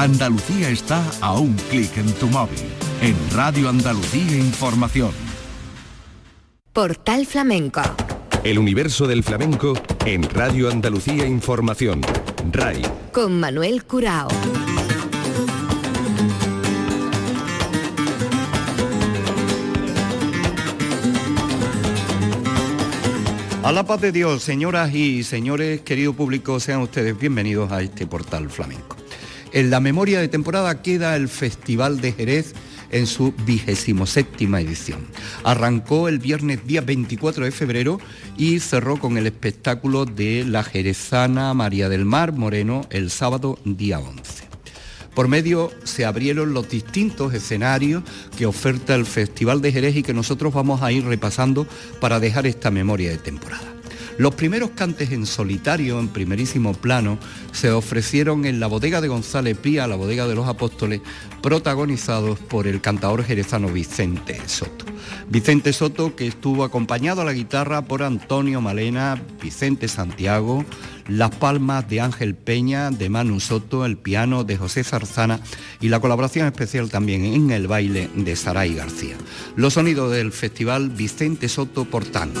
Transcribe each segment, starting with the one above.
Andalucía está a un clic en tu móvil. En Radio Andalucía Información. Portal Flamenco. El universo del flamenco en Radio Andalucía Información. RAI. Con Manuel Curao. A la paz de Dios, señoras y señores, querido público, sean ustedes bienvenidos a este portal flamenco. En la memoria de temporada queda el Festival de Jerez en su vigésimo séptima edición. Arrancó el viernes día 24 de febrero y cerró con el espectáculo de la jerezana María del Mar Moreno el sábado día 11. Por medio se abrieron los distintos escenarios que oferta el Festival de Jerez y que nosotros vamos a ir repasando para dejar esta memoria de temporada. Los primeros cantes en solitario, en primerísimo plano, se ofrecieron en la bodega de González Pía, la bodega de los apóstoles, protagonizados por el cantador jerezano Vicente Soto. Vicente Soto que estuvo acompañado a la guitarra por Antonio Malena, Vicente Santiago, las palmas de Ángel Peña, de Manu Soto, el piano de José Zarzana y la colaboración especial también en el baile de Saray García. Los sonidos del festival Vicente Soto por tango.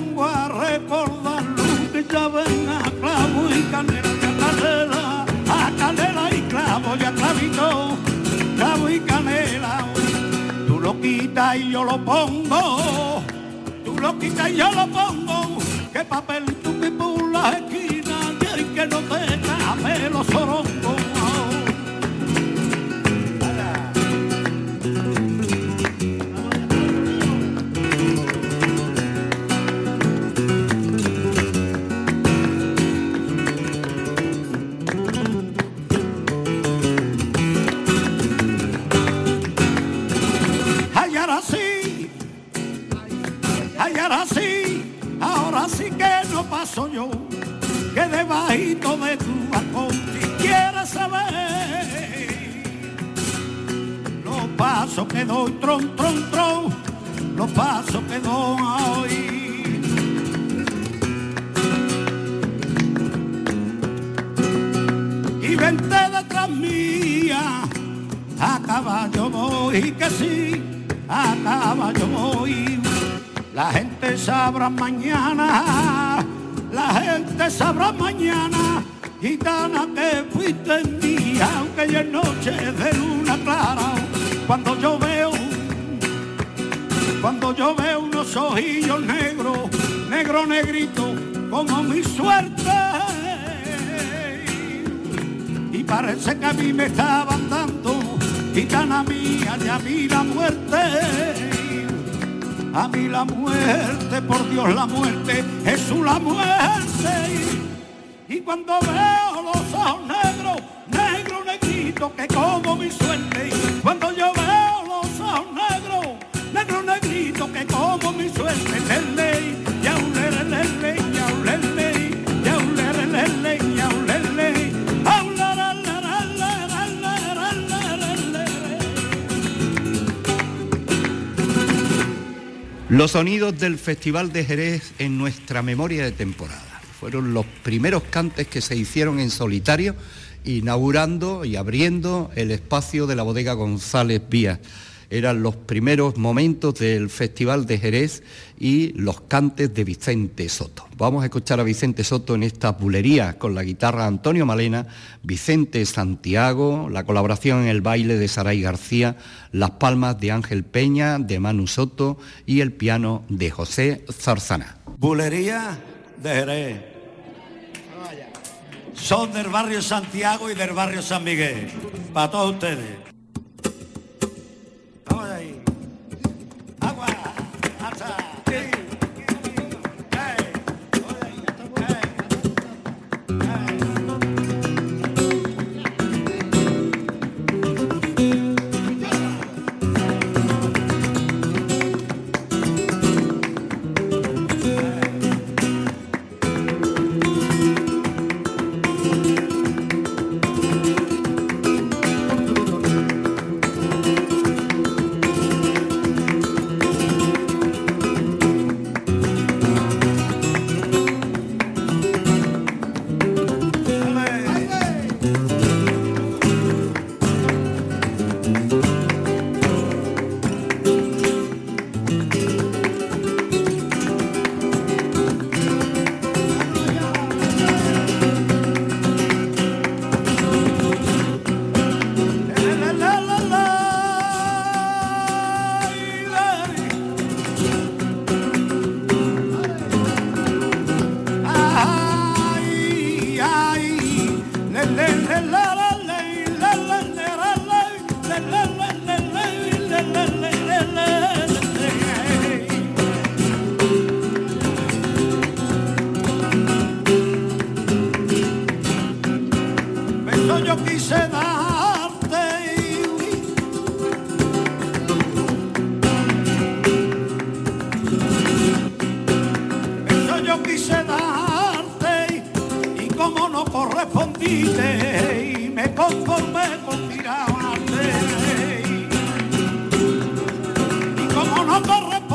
pongo a recordarlo, que ya ven a clavo y canela, a canela, a y clavo, y a clavito, clavo y canela, tú lo quitas y yo lo pongo tú lo quitas y yo lo pongo, que papel tú que por la esquina, y que no te cabe los sorongos. De tu balcón, si quieres saber los pasos que doy, tron, tron, tron, los pasos que doy. Y vente detrás mía, a caballo voy, que sí, a caballo voy. La gente sabrá mañana, la gente sabrá mañana, gitana que fuiste mía, aunque ya es noche de luna clara, cuando yo veo, cuando yo veo unos ojillos negros, negro negrito, como mi suerte, y parece que a mí me estaban dando, gitana mía, ya vi la muerte. A mí la muerte, por Dios la muerte, Jesús la muerte. Y cuando veo los ojos negros, negro, negrito, que como mi suerte. Cuando yo veo los ojos negros, negro, negrito, que como mi suerte. Los sonidos del Festival de Jerez en nuestra memoria de temporada. Fueron los primeros cantes que se hicieron en solitario, inaugurando y abriendo el espacio de la bodega González Vías. Eran los primeros momentos del Festival de Jerez y los cantes de Vicente Soto. Vamos a escuchar a Vicente Soto en esta bulería con la guitarra Antonio Malena, Vicente Santiago, la colaboración en el baile de Saray García, las palmas de Ángel Peña, de Manu Soto y el piano de José Zarzana. Bulería de Jerez. Son del barrio Santiago y del barrio San Miguel. Para todos ustedes. yo quise darte y como no correspondiste me conformé con mirarte y como no correspondiste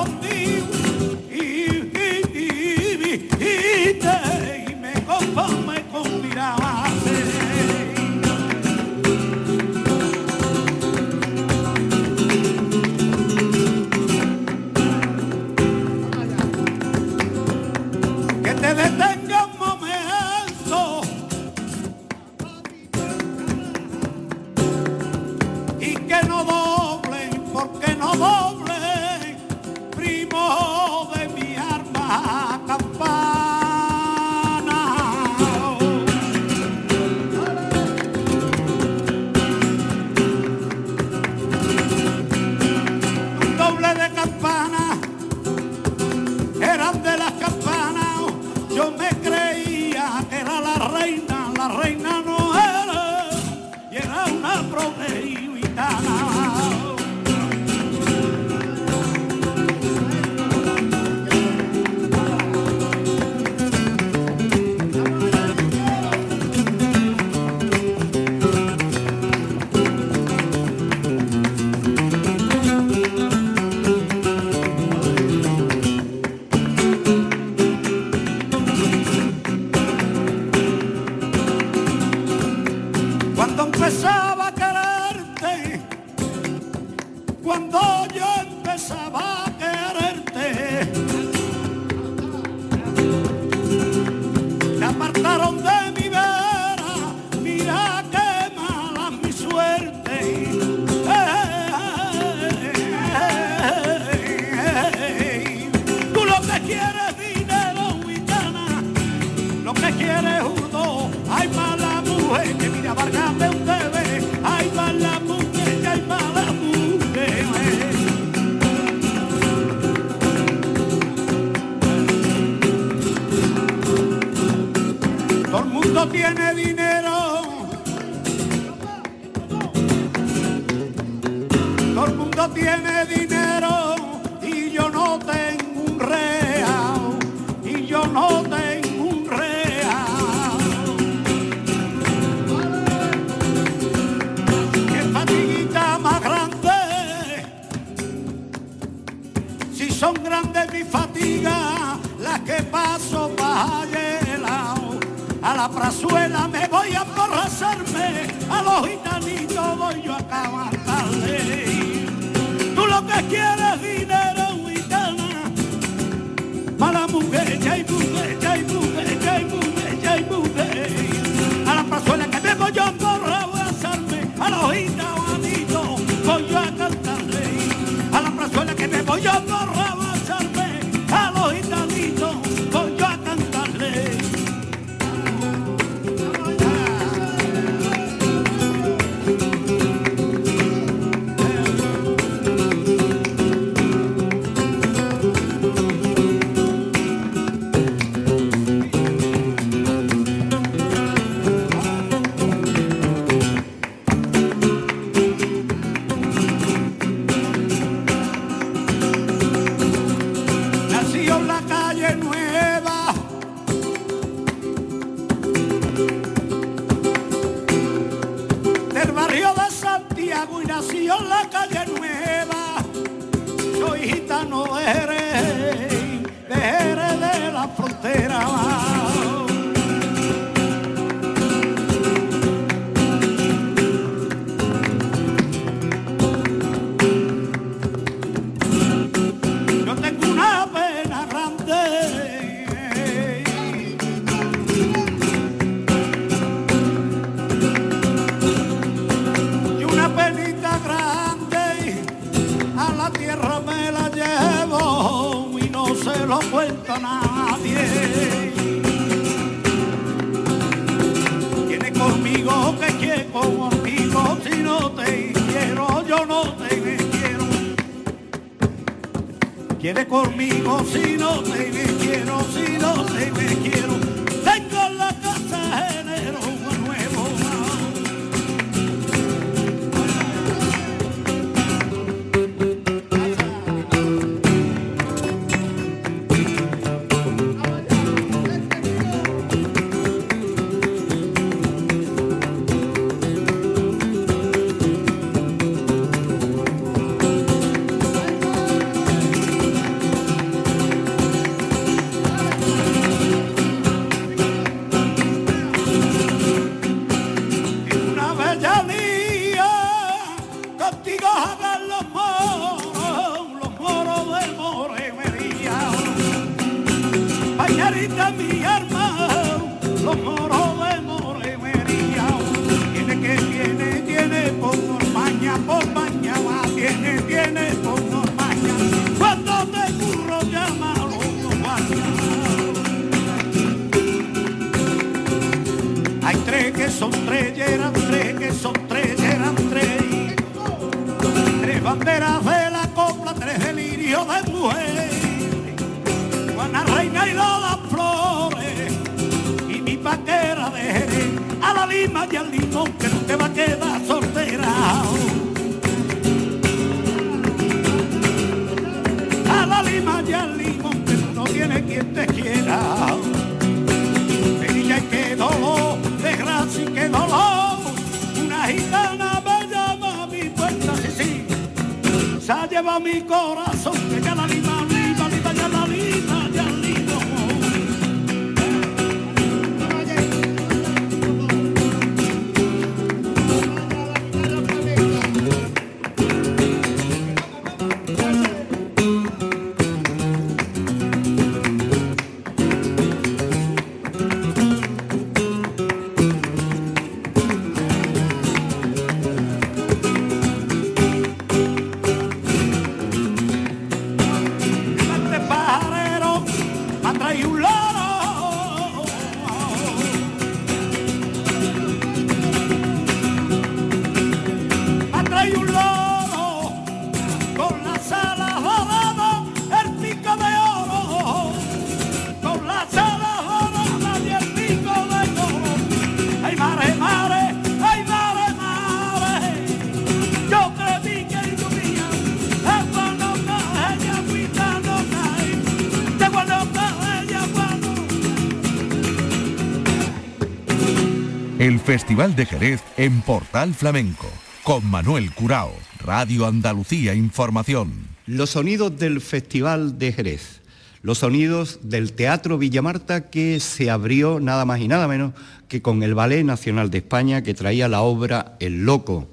Festival de Jerez en Portal Flamenco. Con Manuel Curao. Radio Andalucía Información. Los sonidos del Festival de Jerez, los sonidos del Teatro Villamarta que se abrió nada más y nada menos que con el Ballet Nacional de España que traía la obra El Loco,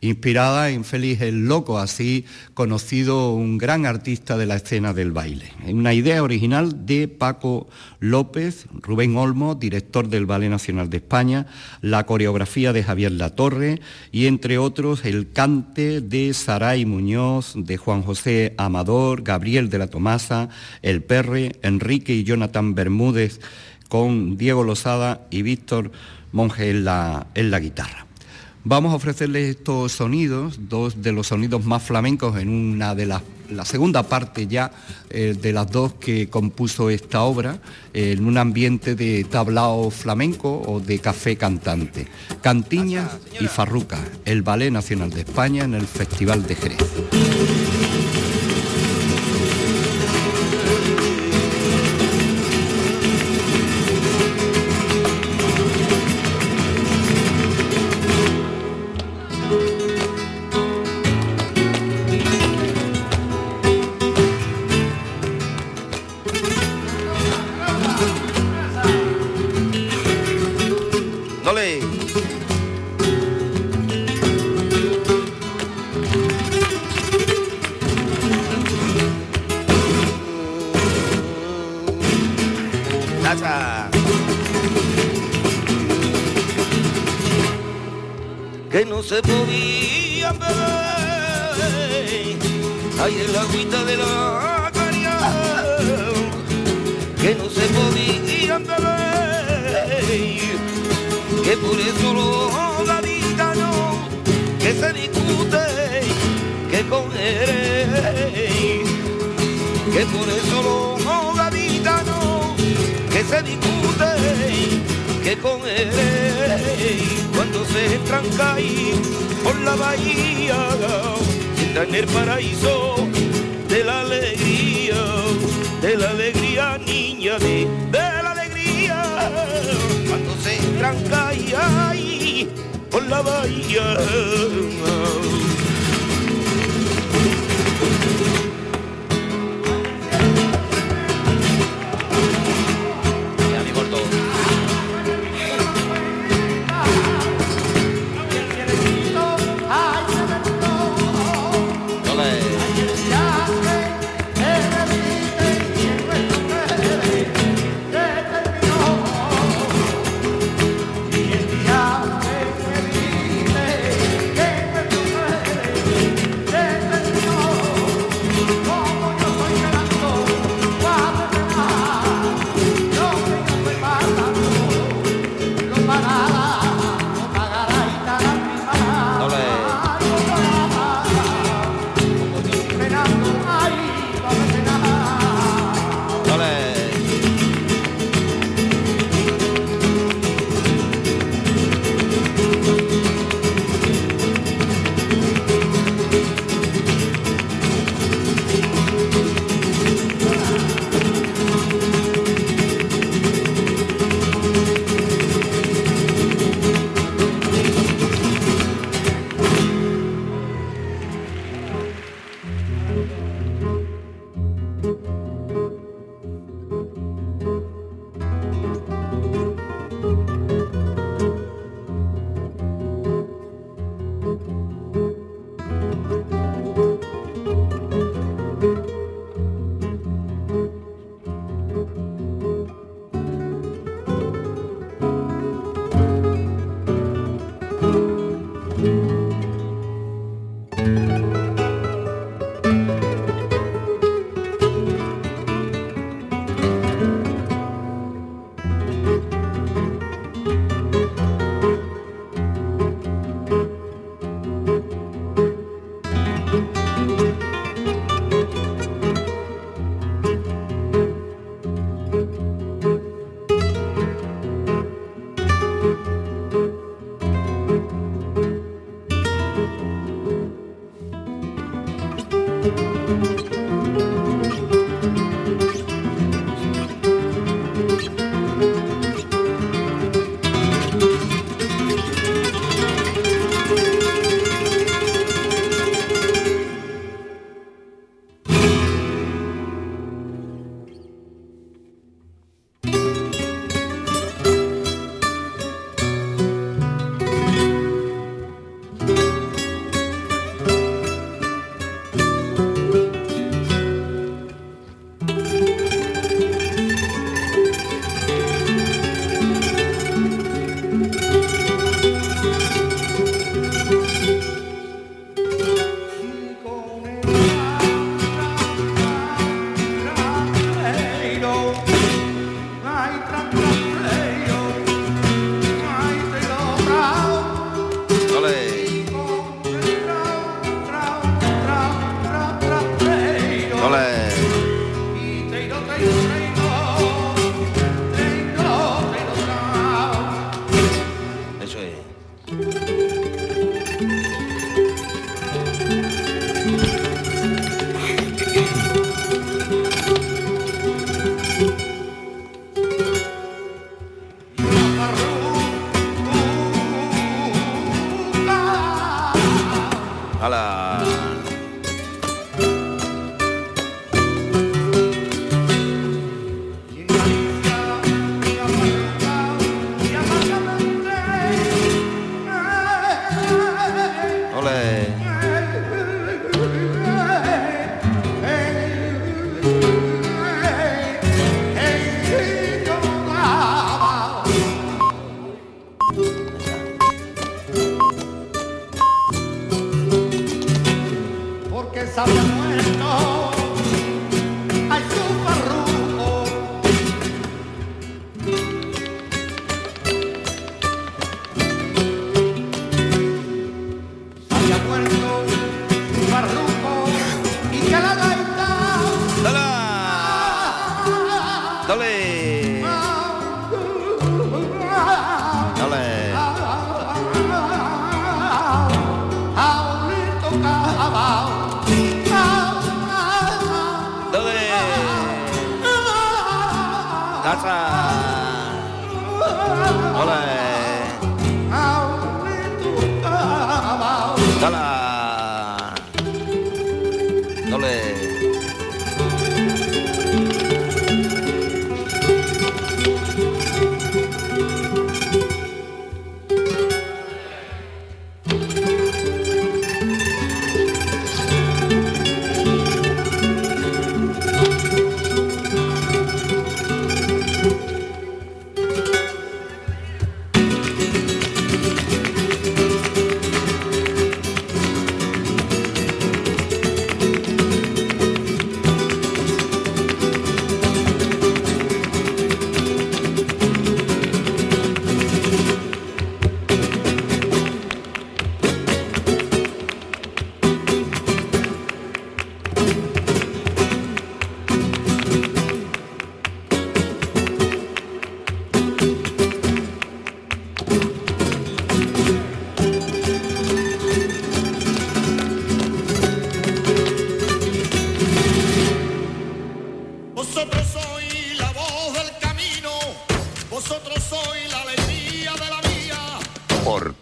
inspirada en Félix el Loco, así conocido un gran artista de la escena del baile. Una idea original de Paco López, Rubén Olmo, director del Ballet Nacional de España, la coreografía de Javier Latorre y entre otros el cante de Saray Muñoz, de Juan José Amador, Gabriel de la Tomasa, El Perre, Enrique y Jonathan Bermúdez con Diego Losada y Víctor Monge en la guitarra. Vamos a ofrecerles estos sonidos, dos de los sonidos más flamencos en una de las la segunda parte ya eh, de las dos que compuso esta obra, eh, en un ambiente de tablao flamenco o de café cantante. Cantiñas y Farruca, el Ballet Nacional de España en el Festival de Jerez.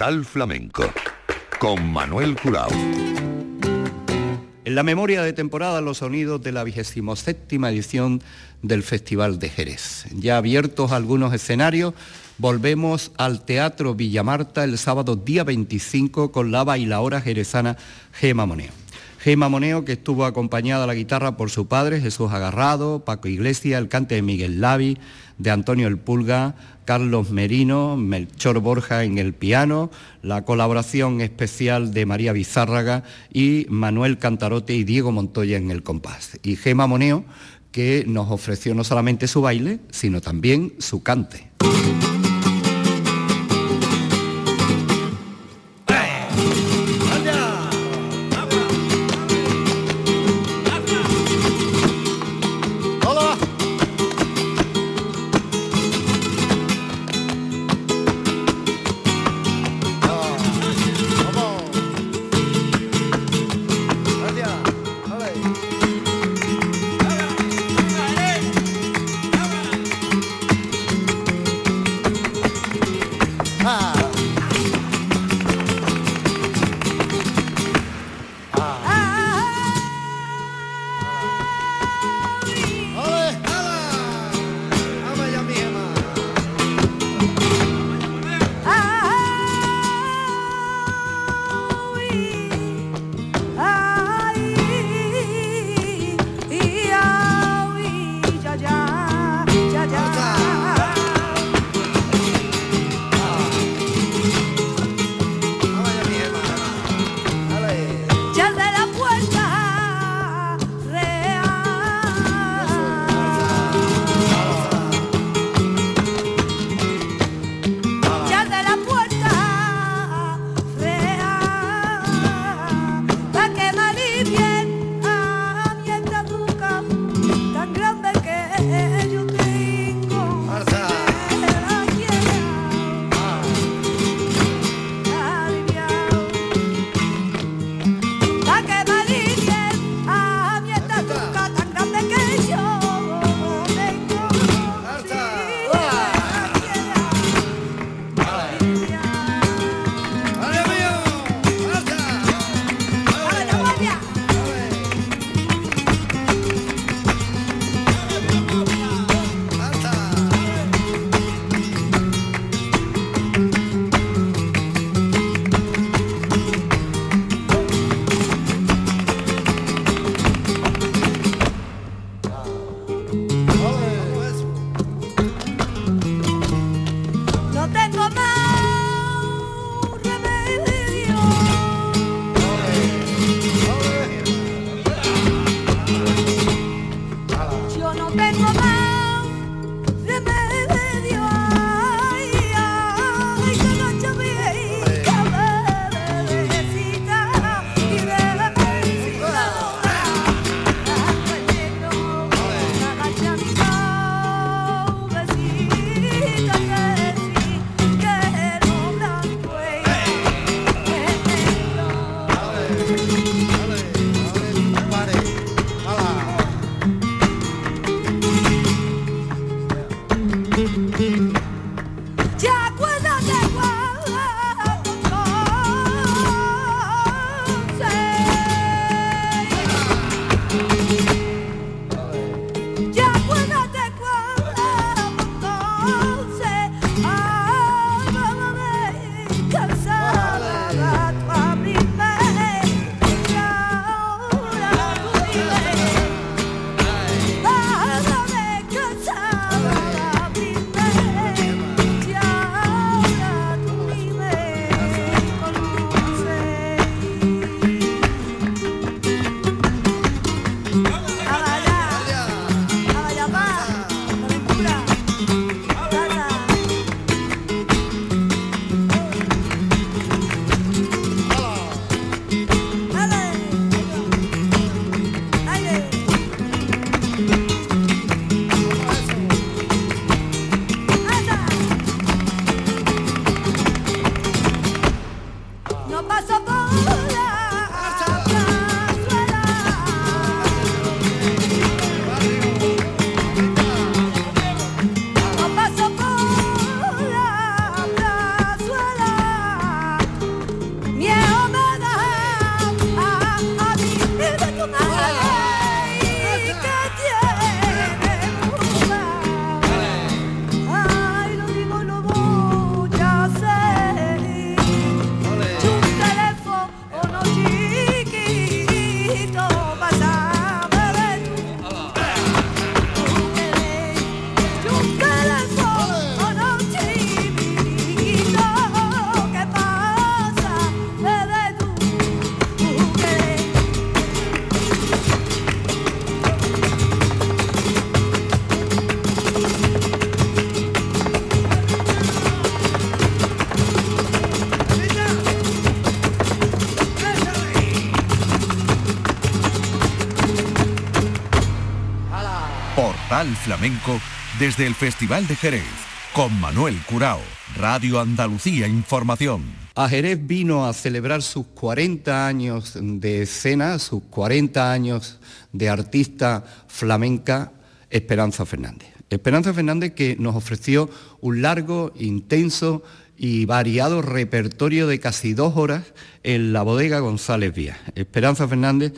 Flamenco con Manuel Curao. En la memoria de temporada los sonidos de la 27 edición del Festival de Jerez. Ya abiertos algunos escenarios, volvemos al Teatro Villamarta el sábado día 25 con la bailaora jerezana Gema Moneo. Gema Moneo, que estuvo acompañada a la guitarra por su padre, Jesús Agarrado, Paco Iglesias, el cante de Miguel Lavi, de Antonio El Pulga, Carlos Merino, Melchor Borja en el piano, la colaboración especial de María Bizárraga y Manuel Cantarote y Diego Montoya en el compás. Y Gema Moneo, que nos ofreció no solamente su baile, sino también su cante. Portal Flamenco desde el Festival de Jerez con Manuel Curao, Radio Andalucía Información. A Jerez vino a celebrar sus 40 años de escena, sus 40 años de artista flamenca Esperanza Fernández. Esperanza Fernández que nos ofreció un largo, intenso y variado repertorio de casi dos horas en la bodega González Vías. Esperanza Fernández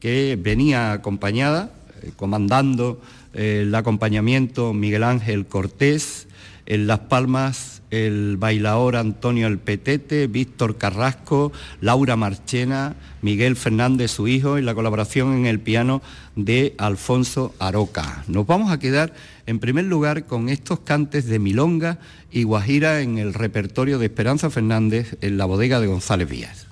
que venía acompañada, eh, comandando el acompañamiento Miguel Ángel Cortés, en Las Palmas el bailador Antonio El Petete, Víctor Carrasco, Laura Marchena, Miguel Fernández, su hijo, y la colaboración en el piano de Alfonso Aroca. Nos vamos a quedar en primer lugar con estos cantes de Milonga y Guajira en el repertorio de Esperanza Fernández en la bodega de González Vías.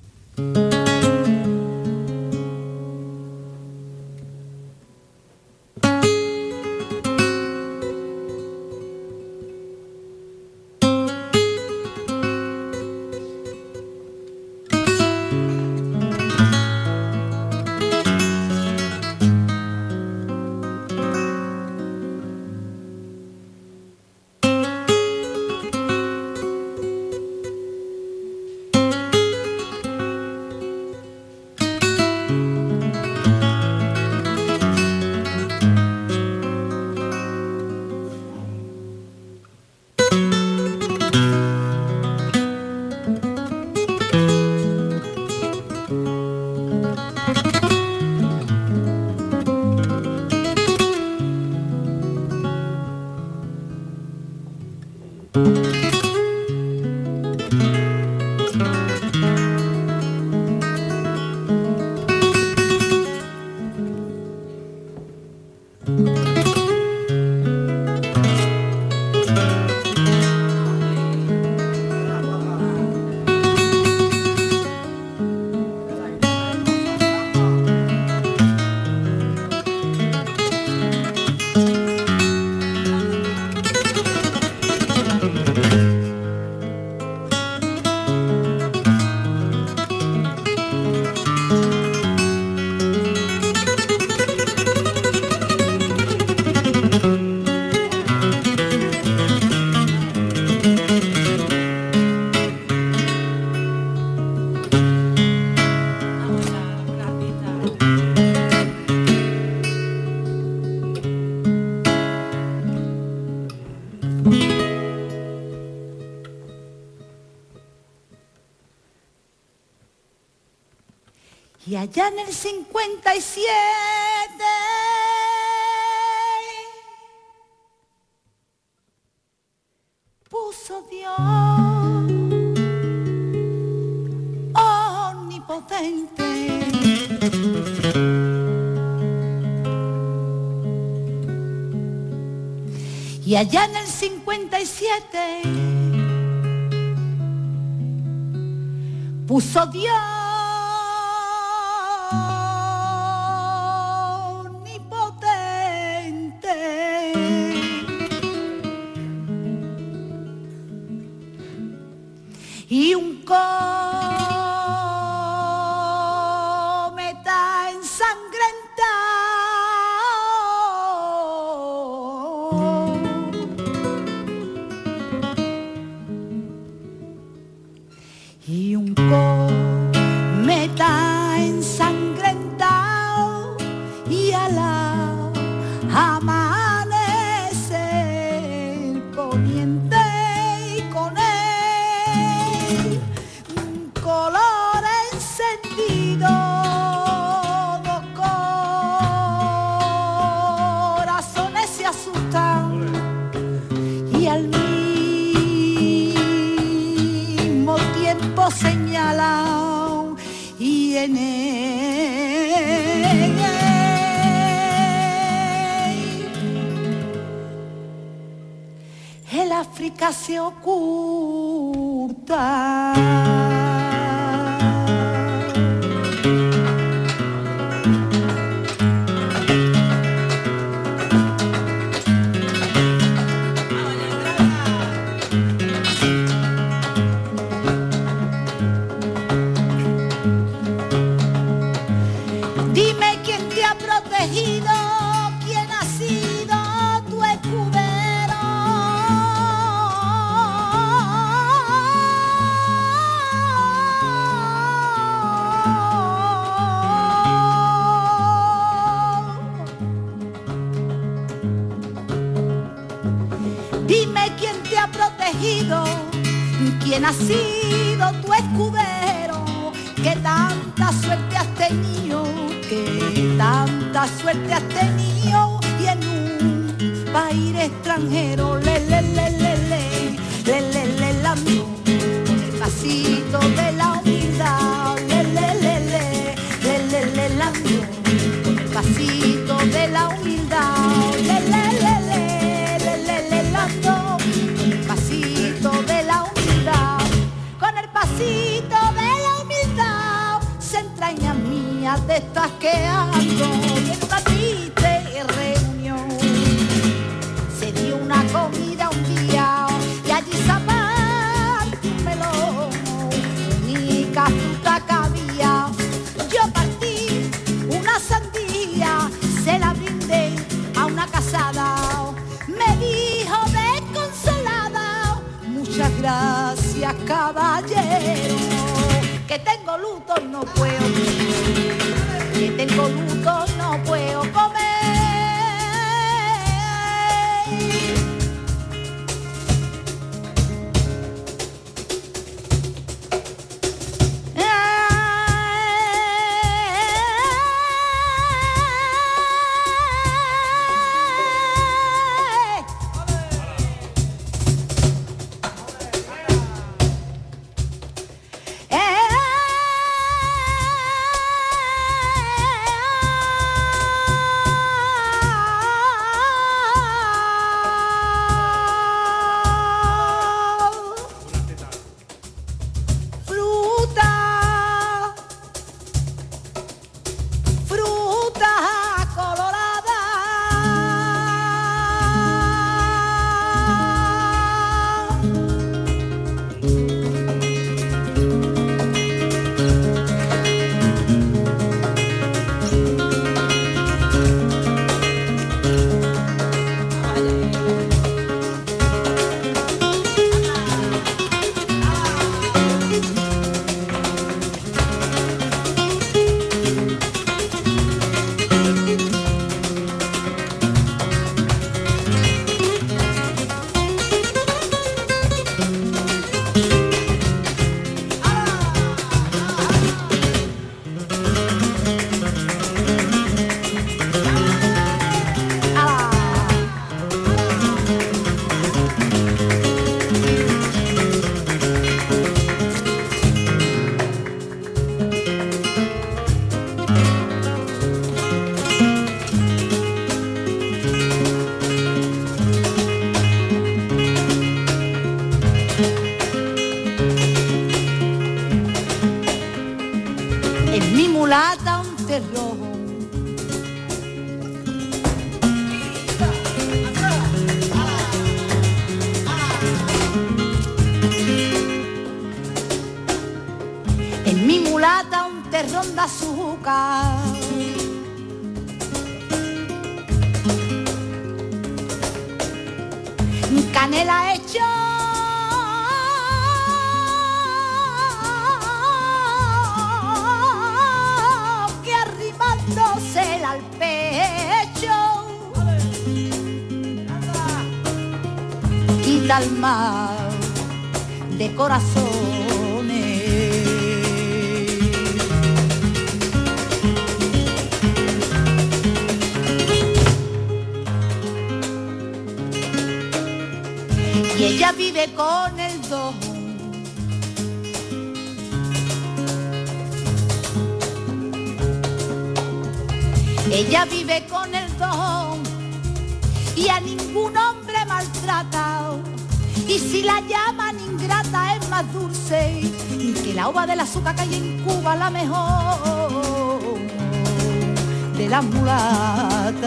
Allá en el 57 puso Dios omnipotente. Y allá en el 57 puso Dios ¿Quién ha sido tu escudero? Que tanta suerte has tenido, que tanta suerte has tenido y en un país extranjero, le le le le le, le le le la con el pasito de la humildad, le le le le, le le le la con el pasito de la humildad, entraña mía de estas que que terrón de azúcar. Canela hecho al pecho quita el mal de corazones. Y ella vive con el don. Ella vive con el don y a ningún hombre maltrata. Y si la llaman ingrata es más dulce que la uva del azúcar que hay en Cuba, la mejor de las mulatas.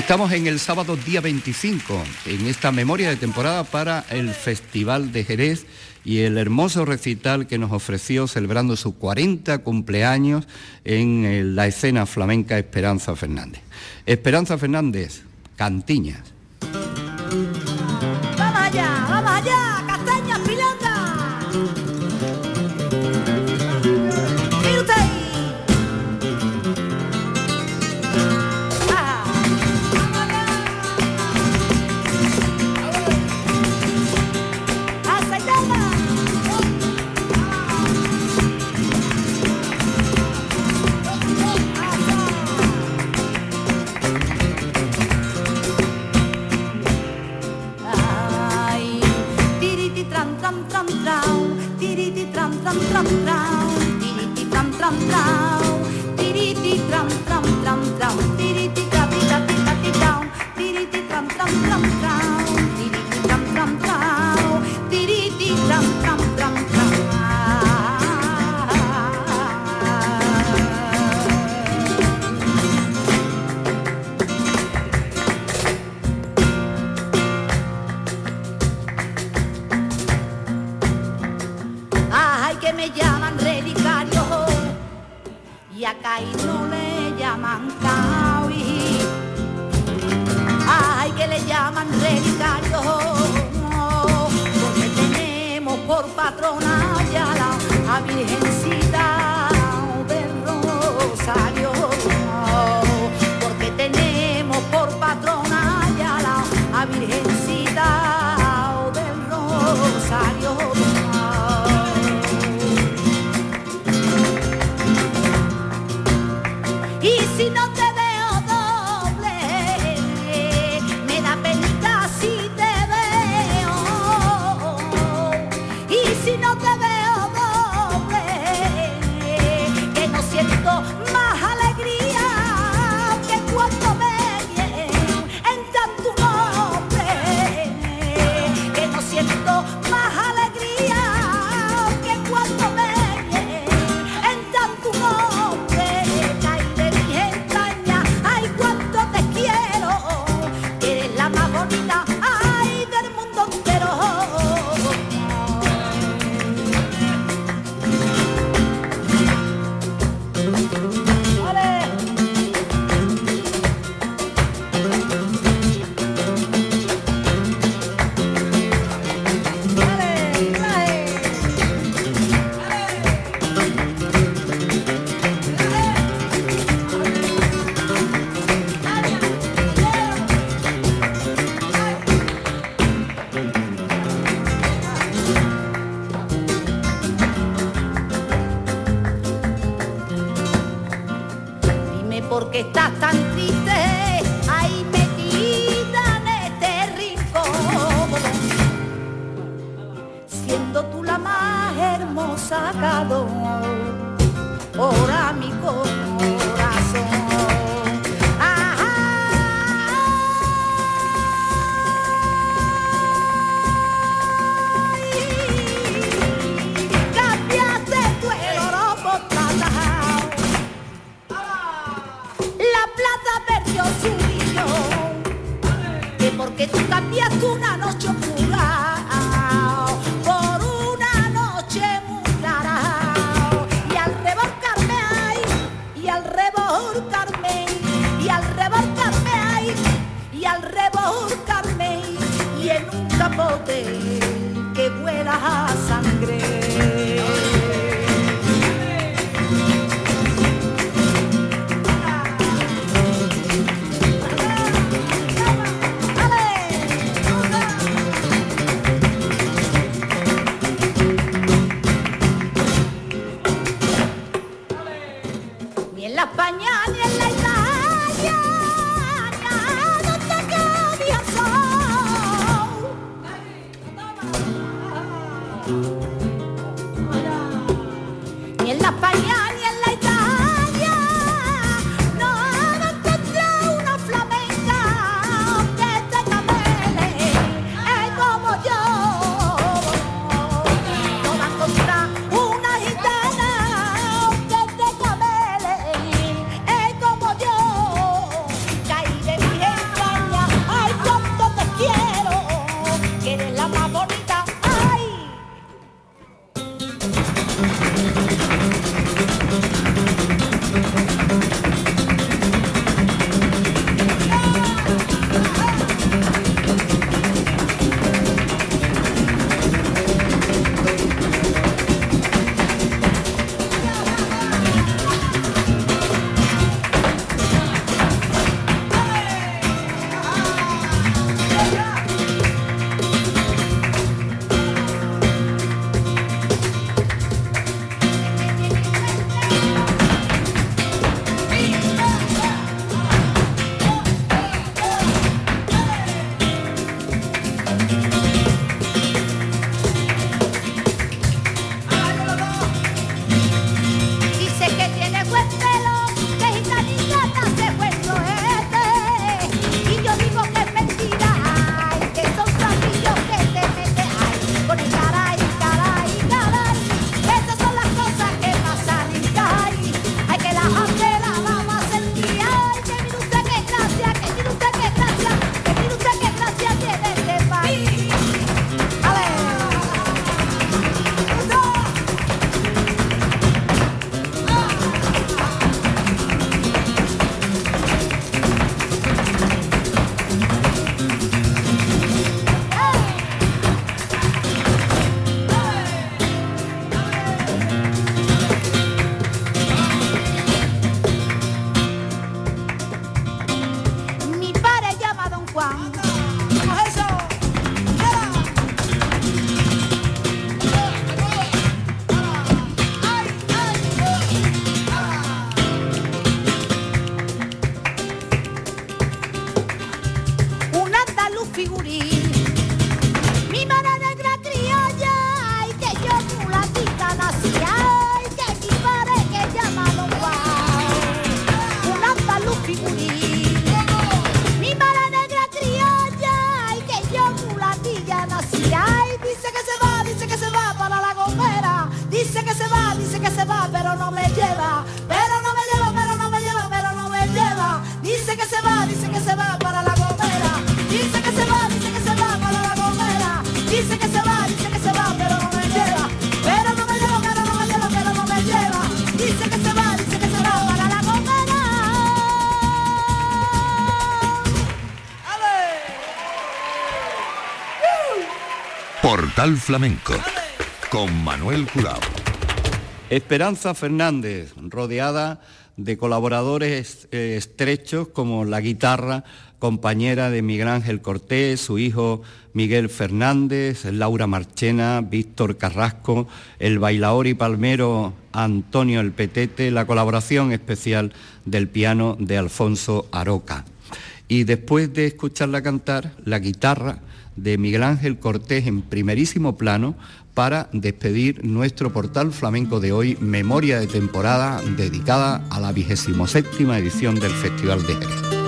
Estamos en el sábado día 25, en esta memoria de temporada para el Festival de Jerez y el hermoso recital que nos ofreció celebrando su 40 cumpleaños en eh, la escena flamenca Esperanza Fernández. Esperanza Fernández, Cantiñas. ¡Vamos allá, vamos! tram tram tram, tram, tram tram tram. Portal Flamenco con Manuel Curao. Esperanza Fernández, rodeada de colaboradores eh, estrechos como la guitarra, compañera de Miguel Ángel Cortés, su hijo Miguel Fernández, Laura Marchena, Víctor Carrasco, el bailaor y palmero Antonio El Petete, la colaboración especial del piano de Alfonso Aroca. Y después de escucharla cantar, la guitarra de Miguel Ángel Cortés en primerísimo plano para despedir nuestro portal flamenco de hoy, memoria de temporada dedicada a la 27 edición del Festival de Jerez.